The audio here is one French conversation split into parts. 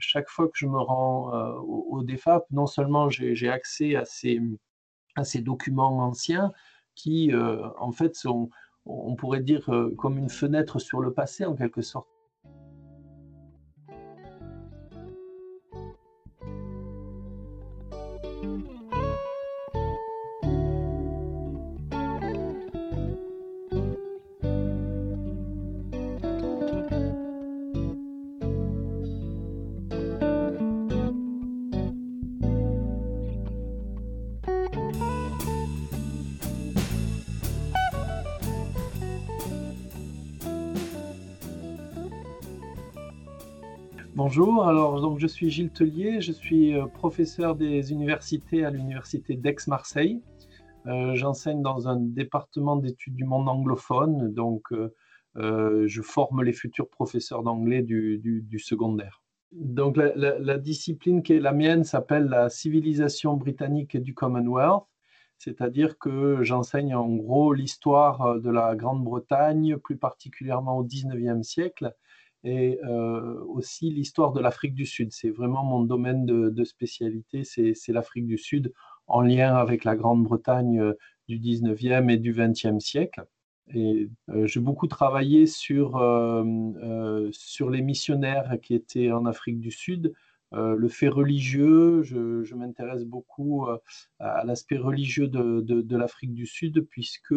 chaque fois que je me rends au, au, DEFAP, non seulement j'ai accès à ces, à ces documents anciens qui, en fait, sont, on pourrait dire, comme une fenêtre sur le passé, en quelque sorte. Bonjour, alors donc je suis Gilles Tellier, je suis euh, professeur des universités à l'université d'Aix-Marseille. Euh, j'enseigne dans un département d'études du monde anglophone, donc euh, je forme les futurs professeurs d'anglais du, secondaire. Donc la, la, discipline qui est la mienne s'appelle la civilisation britannique du Commonwealth, c'est-à-dire que j'enseigne en gros l'histoire de la Grande-Bretagne, plus particulièrement au 19e siècle, et euh, aussi l'histoire de l'Afrique du Sud. C'est vraiment mon domaine de, spécialité, c'est l'Afrique du Sud en lien avec la Grande-Bretagne euh, du 19e et du 20e siècle. Et euh, j'ai beaucoup travaillé sur, sur les missionnaires qui étaient en Afrique du Sud, le fait religieux, je, m'intéresse beaucoup à l'aspect religieux de, de, de l'Afrique du Sud, puisque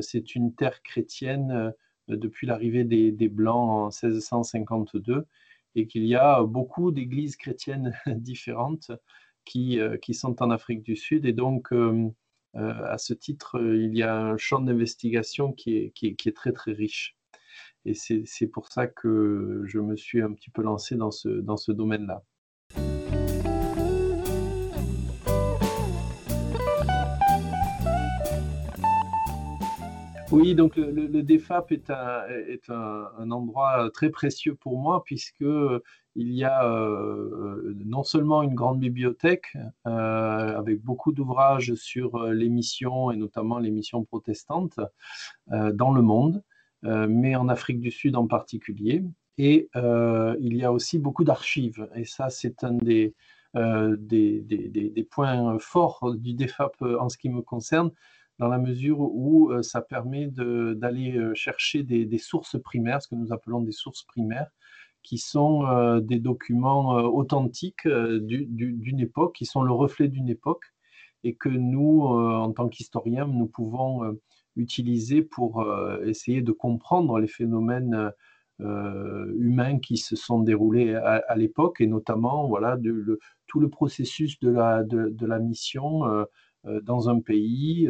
c'est une terre chrétienne depuis l'arrivée des, Blancs en 1652 et qu'il y a beaucoup d'églises chrétiennes différentes qui, euh, qui, sont en Afrique du Sud. Et donc, euh, euh, à ce titre, il y a un champ d'investigation qui est, qui, est, très, très riche. Et c'est pour ça que je me suis un petit peu lancé dans ce, dans ce domaine-là. Oui, donc le, DEFAP est, un, endroit très précieux pour moi puisque il y a euh, non seulement une grande bibliothèque euh, avec beaucoup d'ouvrages sur euh, les missions et notamment les missions protestantes dans le monde, mais en Afrique du Sud en particulier. Et il y a aussi beaucoup d'archives. Et ça, c'est un des, des, points forts du DEFAP en ce qui me concerne dans la mesure où euh, ça permet d'aller euh, chercher des, sources primaires, ce que nous appelons des sources primaires, qui sont euh, des documents authentiques d'une époque, qui sont le reflet d'une époque, et que nous, en tant qu'historiens, nous pouvons utiliser pour essayer de comprendre les phénomènes humains qui se sont déroulés à, l'époque, et notamment voilà, tout le processus de la, de la mission dans un pays,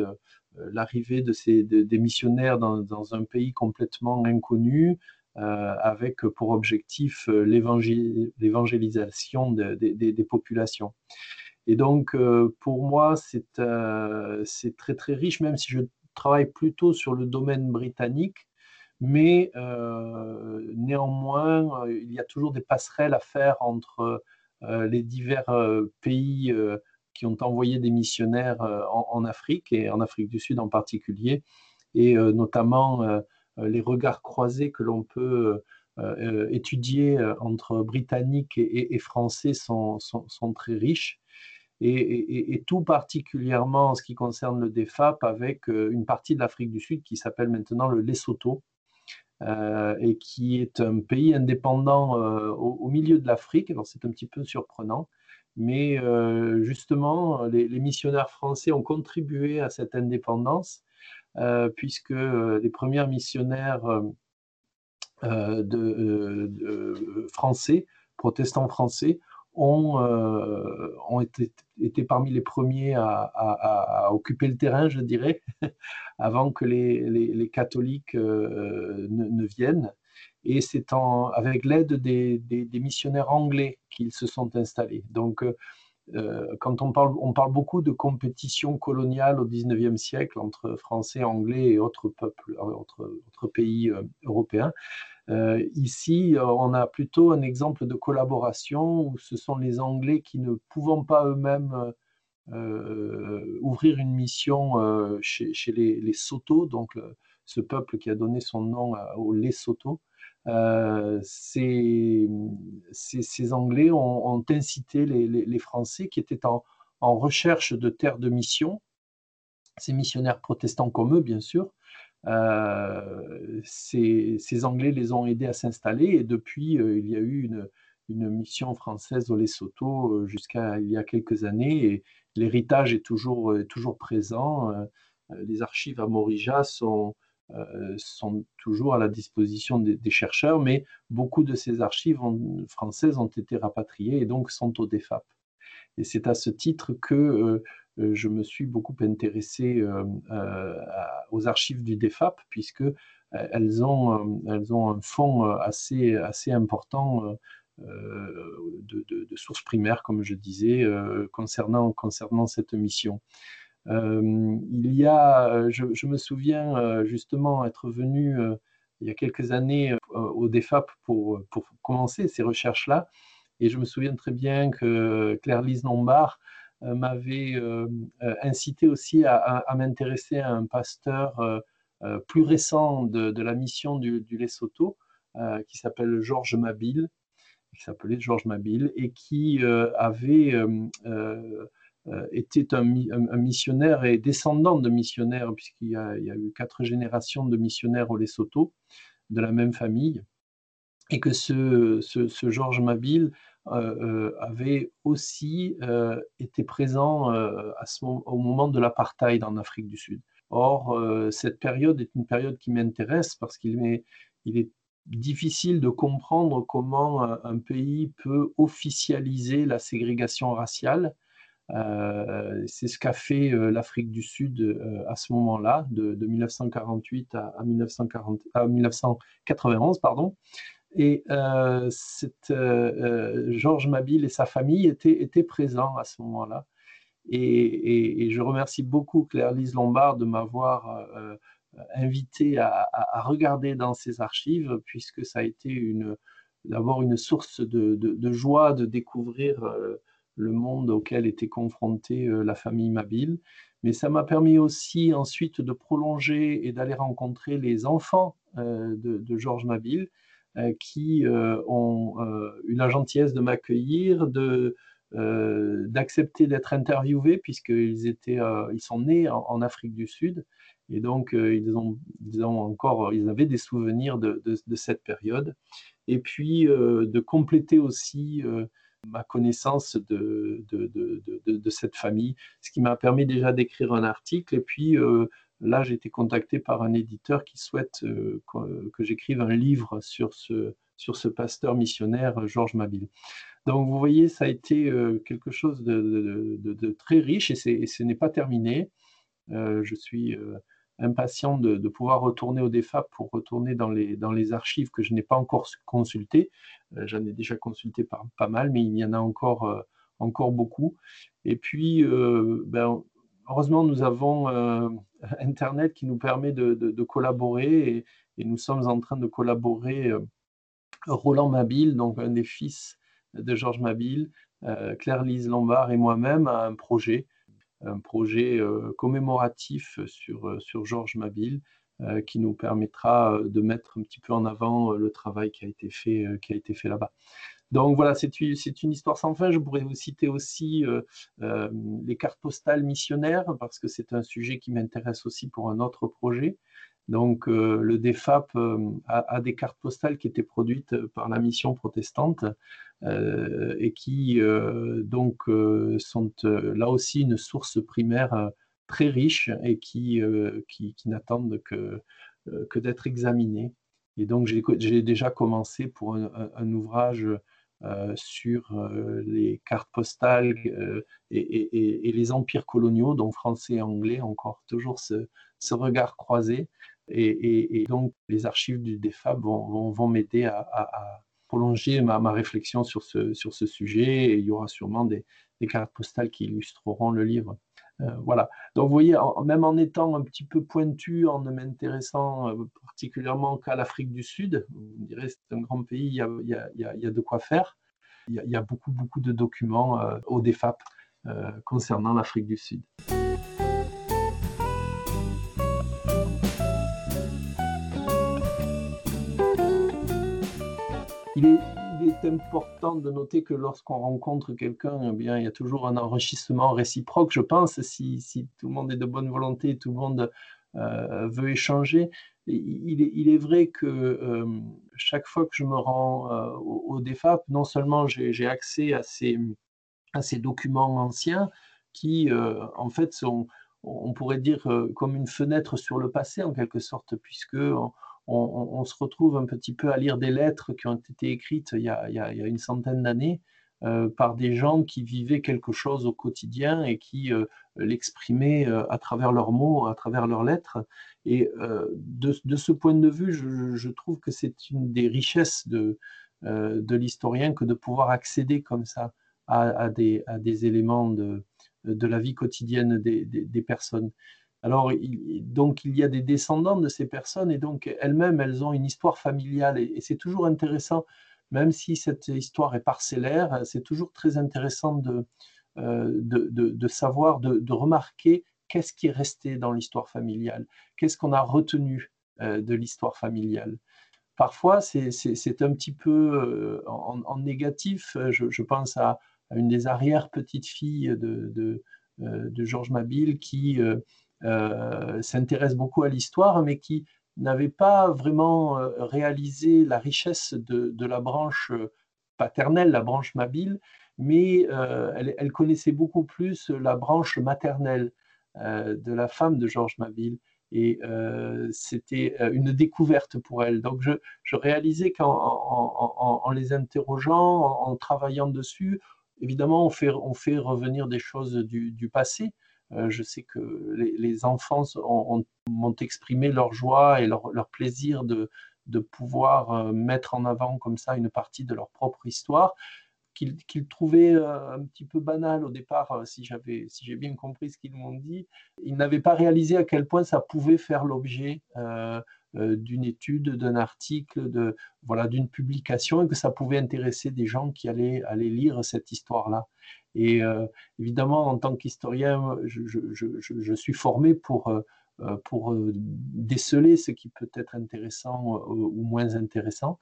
euh, l'arrivée de ces, des missionnaires dans, un pays complètement inconnu, euh, avec pour objectif euh, l'évangélisation des populations. Et donc, pour moi, c'est très très riche, même si je travaille plutôt sur le domaine britannique, mais néanmoins, il y a toujours des passerelles à faire entre les divers pays qui ont envoyé des missionnaires euh, en, Afrique et en Afrique du Sud en particulier, et euh, notamment euh, les regards croisés que l'on peut étudier entre Britanniques et, Français sont, sont, très riches. Et, tout particulièrement en ce qui concerne le DEFAP, avec une partie de l'Afrique du Sud qui s'appelle maintenant le Lesotho, et qui est un pays indépendant au, milieu de l'Afrique. Alors c'est un petit peu surprenant, mais euh, justement, les, missionnaires français ont contribué à cette indépendance, euh, puisque euh, les premiers missionnaires français, protestants français, ont, ont été, été, parmi les premiers à, occuper le terrain, je dirais, avant que les, les, catholiques ne, viennent et c'est avec l'aide des, missionnaires anglais qu'ils se sont installés. Donc, euh, euh, quand on parle, on parle beaucoup de compétition coloniale au XIXe siècle entre Français, Anglais et autres peuples, euh, autres, pays européens. ici, on a plutôt un exemple de collaboration où ce sont les Anglais qui ne pouvant pas eux-mêmes ouvrir une mission chez, les Soto, donc ce peuple qui a donné son nom au Lesotho, ces, Anglais ont, incité les, Français qui étaient en, recherche de terres de mission, ces missionnaires protestants comme eux, bien sûr, ces, Anglais les ont aidés à s'installer et depuis, il y a eu une, une mission française au Lesotho jusqu'à il y a quelques années et l'héritage est toujours, toujours présent. Les archives à Morija sont, sont toujours à la disposition des, chercheurs, mais beaucoup de ces archives françaises ont été rapatriées et donc sont au DEFAP. Et c'est à ce titre que je me suis beaucoup intéressé aux archives du DEFAP, puisque elles ont, elles ont un fonds assez, assez important de, sources primaires, comme je disais, concernant cette mission. Il y a, je, me souviens justement être venu il y a quelques années au DEFAP pour, pour commencer ces recherches-là, et je me souviens très bien que Claire-Lise Lombard m'avait incité aussi à, m'intéresser à un pasteur plus récent de, la mission du, Lesotho, qui s'appelle Georges Mabille, qui s'appelait Georges Mabille et qui euh, avait euh, euh, été un, missionnaire et descendant de missionnaires, puisqu'il y, a eu quatre générations de missionnaires au Lesotho, de la même famille, et que ce, ce, Georges Mabille avait aussi été présent au moment de l'apartheid en Afrique du Sud. Or, cette période est une période qui m'intéresse parce qu'il est, il est difficile de comprendre comment un pays peut officialiser la ségrégation raciale. Euh, c'est ce qu'a fait euh, l'Afrique du Sud euh, à ce moment-là, de, 1948 à, 1940, à, 1991. Pardon. Et Georges Mabille et sa famille étaient, présents à ce moment-là. Et, je remercie beaucoup Claire-Lise Lombard de m'avoir invité à, regarder dans ces archives, puisque ça a été d'abord une source de, joie de découvrir le monde auquel était confrontée euh, la famille Mabille. Mais ça m'a permis aussi ensuite de prolonger et d'aller rencontrer les enfants euh, de, Georges Mabille, qui ont eu la gentillesse de m'accueillir, de, d'accepter d'être interviewés puisqu'ils étaient, ils sont nés en, Afrique du Sud et donc, euh, ils, ont, encore, ils avaient des souvenirs de, cette période. Et puis, euh, de compléter aussi euh, ma connaissance de, de, cette famille, ce qui m'a permis déjà d'écrire un article. Et puis, là, j'ai été contacté par un éditeur qui souhaite que, que j'écrive un livre sur ce, sur ce pasteur missionnaire, Georges Mabille. Donc, vous voyez, ça a été quelque chose de, très riche et, et ce n'est pas terminé. je suis impatient de, pouvoir retourner au DEFAP pour retourner dans les, dans les archives que je n'ai pas encore consultées. Euh, j'en ai déjà consulté pas, mal, mais il y en a encore, euh, encore beaucoup. Et puis, euh, ben, heureusement, nous avons Internet qui nous permet de, collaborer et, et, nous sommes en train de collaborer. Roland Mabille, donc un des fils de Georges Mabille, Claire-Lise Lombard et moi-même à un projet un projet euh, commémoratif sur, euh, sur Georges Mabille euh, qui nous permettra de mettre un petit peu en avant le travail qui a été fait, qui a été fait là-bas. Donc voilà, c'est une histoire sans fin. Je pourrais vous citer aussi les cartes postales missionnaires, parce que c'est un sujet qui m'intéresse aussi pour un autre projet. Donc le DEFAP a, des cartes postales qui étaient produites par la mission protestante euh, et qui euh, donc euh, sont là aussi une source primaire très riche et qui, qui, n'attendent que, que d'être examinées. Et donc j'ai déjà commencé pour un, ouvrage sur les cartes postales et, les empires coloniaux, dont français et anglais, encore toujours ce, ce regard croisé. Et, donc les archives du DEFAB vont, m'aider à, prolonger ma, réflexion sur ce, sujet et il y aura sûrement des, des cartes postales qui illustreront le livre. Euh, voilà. Donc, vous voyez, même en étant un petit peu pointu, en ne m'intéressant euh, particulièrement qu'à l'Afrique du Sud, vous direz c'est un grand pays, il y a, de quoi faire. Il y a, il y a beaucoup, beaucoup de documents euh, au DEFAP concernant l'Afrique du Sud. Il est, important de noter que lorsqu'on rencontre quelqu'un, eh bien, il y a toujours un enrichissement réciproque, je pense, si, tout le monde est de bonne volonté, tout le monde euh, veut échanger. Il est, vrai que euh, chaque fois que je me rends euh, au, DEFAP, non seulement j'ai accès à ces, documents anciens qui, en fait, sont, on pourrait dire, comme une fenêtre sur le passé, en quelque sorte, puisque se retrouve un petit peu à lire des lettres qui ont été écrites il y a, une centaine d'années euh, par des gens qui vivaient quelque chose au quotidien et qui euh, l'exprimaient euh, à travers leurs mots, à travers leurs lettres. Et de, ce point de vue, je, trouve que c'est une des richesses de, l'historien que de pouvoir accéder comme ça à, des, éléments de, la vie quotidienne des personnes. Alors, donc, il y a des descendants de ces personnes et donc elles-mêmes, elles ont une histoire familiale et, c'est toujours intéressant, même si cette histoire est parcellaire, c'est toujours très intéressant de, euh, savoir, de, remarquer qu'est-ce qui est resté dans l'histoire familiale, qu'est-ce qu'on a retenu euh, de l'histoire familiale? Parfois, c'est un petit peu euh, en, négatif. Je, pense à, une des arrière-petites-filles de, de, Georges Mabille qui s'intéresse beaucoup à l'histoire, mais qui n'avait pas vraiment euh, réalisé la richesse de, la branche euh, paternelle, la branche mabile, mais elle, connaissait beaucoup plus la branche maternelle de la femme de Georges Mabille. Et c'était une découverte pour elle. Donc je, réalisais qu'en les interrogeant, en, travaillant dessus, évidemment, on fait, revenir des choses du passé, euh, je sais que les, enfants m'ont exprimé leur joie et leur, plaisir de, pouvoir euh, mettre en avant comme ça une partie de leur propre histoire qu'ils trouvaient euh, un petit peu banal au départ, si j'avais, si j'ai bien compris ce qu'ils m'ont dit. Ils n'avaient pas réalisé à quel point ça pouvait faire l'objet d'une étude, d'un article, de voilà, d'une publication, et que ça pouvait intéresser des gens qui allaient aller lire cette histoire-là. Et euh, évidemment, en tant qu'historien, je, suis formé pour, euh, euh, déceler ce qui peut être intéressant ou moins intéressant.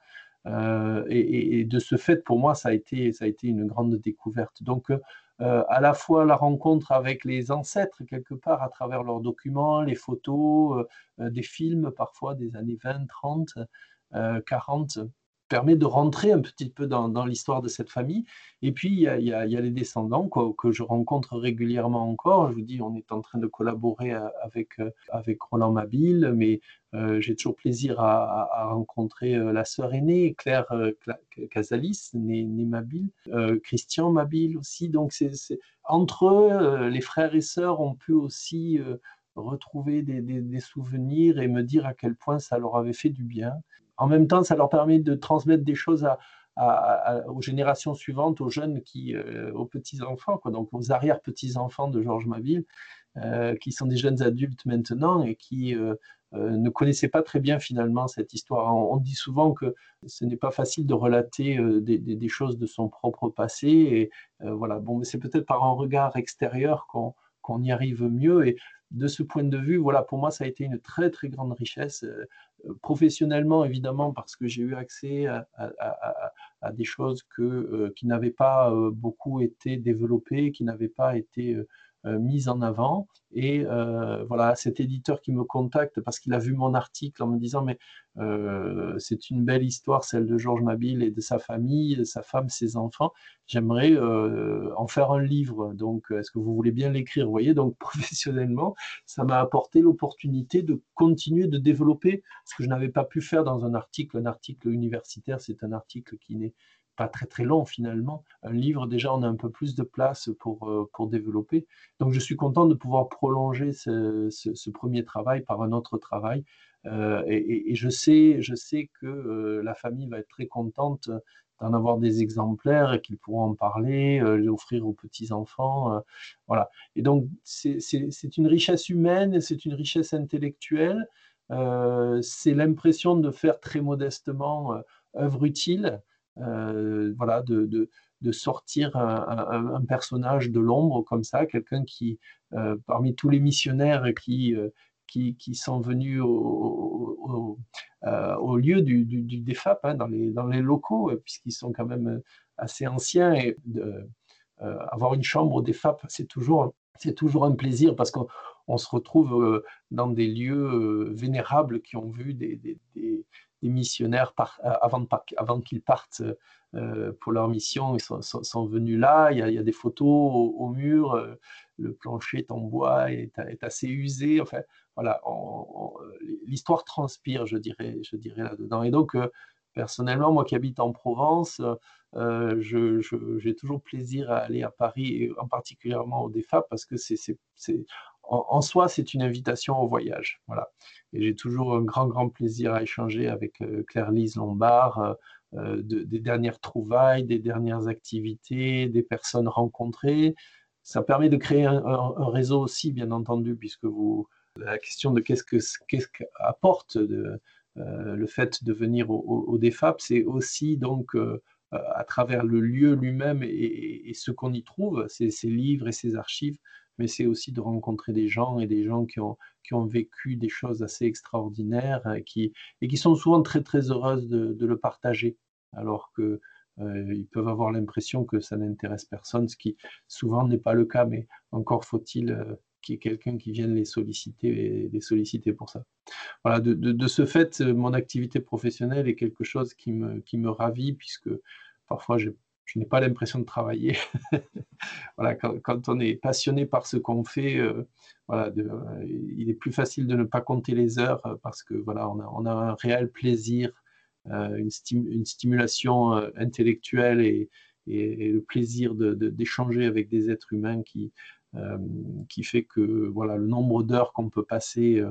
et, de ce fait, pour moi, ça a été une grande découverte. Donc, à la fois la rencontre avec les ancêtres, quelque part, à travers leurs documents, les photos, des films, parfois des années 20, 30, 40, permet de rentrer un petit peu dans, l'histoire de cette famille. Et puis, il y a, les descendants que je rencontre régulièrement encore. Je vous dis, on est en train de collaborer euh, avec, euh, avec Roland Mabille, mais euh, j'ai toujours plaisir à, rencontrer la sœur aînée, Claire Casalis, née, Mabille, Christian Mabille aussi. Donc, entre eux, les frères et sœurs ont pu aussi retrouver des, souvenirs et me dire à quel point ça leur avait fait du bien en même temps, ça leur permet de transmettre des choses aux générations suivantes, aux jeunes, euh, aux petits-enfants, donc aux arrière-petits-enfants de Georges Maville, euh, qui sont des jeunes adultes maintenant et qui euh, ne connaissaient pas très bien finalement cette histoire. On, dit souvent que ce n'est pas facile de relater des, choses de son propre passé. Et voilà, bon, c'est peut-être par un regard extérieur qu'on y arrive mieux. Et de ce point de vue, voilà, pour moi, ça a été une très très grande richesse professionnellement, évidemment, parce que j'ai eu accès à, des choses euh, qui n'avaient pas euh, beaucoup été développées, qui n'avaient pas été euh, mise en avant. Et euh, voilà, cet éditeur qui me contacte parce qu'il a vu mon article en me disant mais euh, c'est une belle histoire, celle de Georges Mabille et de sa famille, sa femme, ses enfants. J'aimerais en faire un livre. Donc, est-ce que vous voulez bien l'écrire? Vous voyez, donc professionnellement, ça m'a apporté l'opportunité de continuer de développer ce que je n'avais pas pu faire dans un article. Un article universitaire, c'est un article qui n'est pas très très long finalement. Un livre, déjà, on a un peu plus de place pour, euh, pour développer. Donc, je suis content de pouvoir prolonger ce, premier travail par un autre travail. Euh, et, je, sais, je sais que euh, la famille va être très contente d'en avoir des exemplaires et qu'ils pourront en parler, l'offrir aux petits-enfants. voilà. Et donc, c'est une richesse humaine, c'est une richesse intellectuelle. c'est l'impression de faire très modestement œuvre utile. Euh, voilà, de, de, sortir un, personnage de l'ombre comme ça, quelqu'un qui, euh, parmi tous les missionnaires qui, euh, qui, sont venus au, au, lieu du, du, DFAP, hein, dans, les, dans les locaux, puisqu'ils sont quand même assez anciens. Et de, avoir une chambre au DFAP, c'est toujours, c'est toujours un plaisir parce qu'on se retrouve dans des lieux vénérables qui ont vu des, missionnaires avant, avant qu'ils partent euh, pour leur mission, ils sont, venus là. Il y, a, des photos au, mur. Euh, le plancher est en bois, est, est assez usé. Enfin, voilà, l'histoire transpire, je dirais, je dirais là-dedans. Et donc, euh, personnellement, moi qui habite en Provence, j'ai toujours plaisir à aller à Paris, et en particulièrement au DEFAP, parce que c'est, en, soi, c'est une invitation au voyage. Voilà. Et j'ai toujours un grand, grand plaisir à échanger avec Claire-Lise Lombard, euh, des dernières trouvailles, des dernières activités, des personnes rencontrées. Ça permet de créer un, réseau aussi, bien entendu, puisque vous, la question de qu'est-ce que qu'est-ce qu'apporte euh, le fait de venir au, DFAP, c'est aussi donc euh, à travers le lieu lui-même et, ce qu'on y trouve, ces, livres et ces archives, mais c'est aussi de rencontrer des gens et des gens qui ont, qui ont vécu des choses assez extraordinaires et qui, et qui sont souvent très très heureuses de, de le partager alors qu'ils euh, peuvent avoir l'impression que ça n'intéresse personne, ce qui souvent n'est pas le cas, mais encore faut-il euh, qu'il y ait quelqu'un qui vienne les solliciter les solliciter pour ça. Voilà, de, ce fait, mon activité professionnelle est quelque chose qui me, qui me ravit, puisque parfois je n'ai pas l'impression de travailler. voilà, quand, on est passionné par ce qu'on fait, euh, voilà, il est plus facile de ne pas compter les heures parce que voilà, on a, un réel plaisir euh, une, stimulation euh, intellectuelle et, le plaisir d'échanger avec des êtres humains qui, euh, qui fait que voilà, le nombre d'heures qu'on peut passer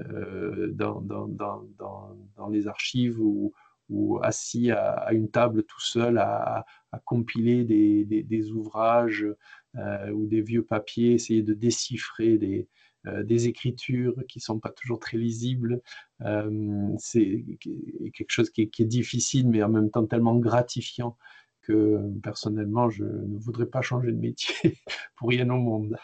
dans, dans, les archives ou, ou assis à, une table tout seul à, compiler des, des, ouvrages ou des vieux papiers, essayer de déchiffrer des, euh, des écritures qui ne sont pas toujours très lisibles. Euh, c'est quelque chose qui est, difficile, mais en même temps tellement gratifiant que personnellement, je ne voudrais pas changer de métier pour rien au monde.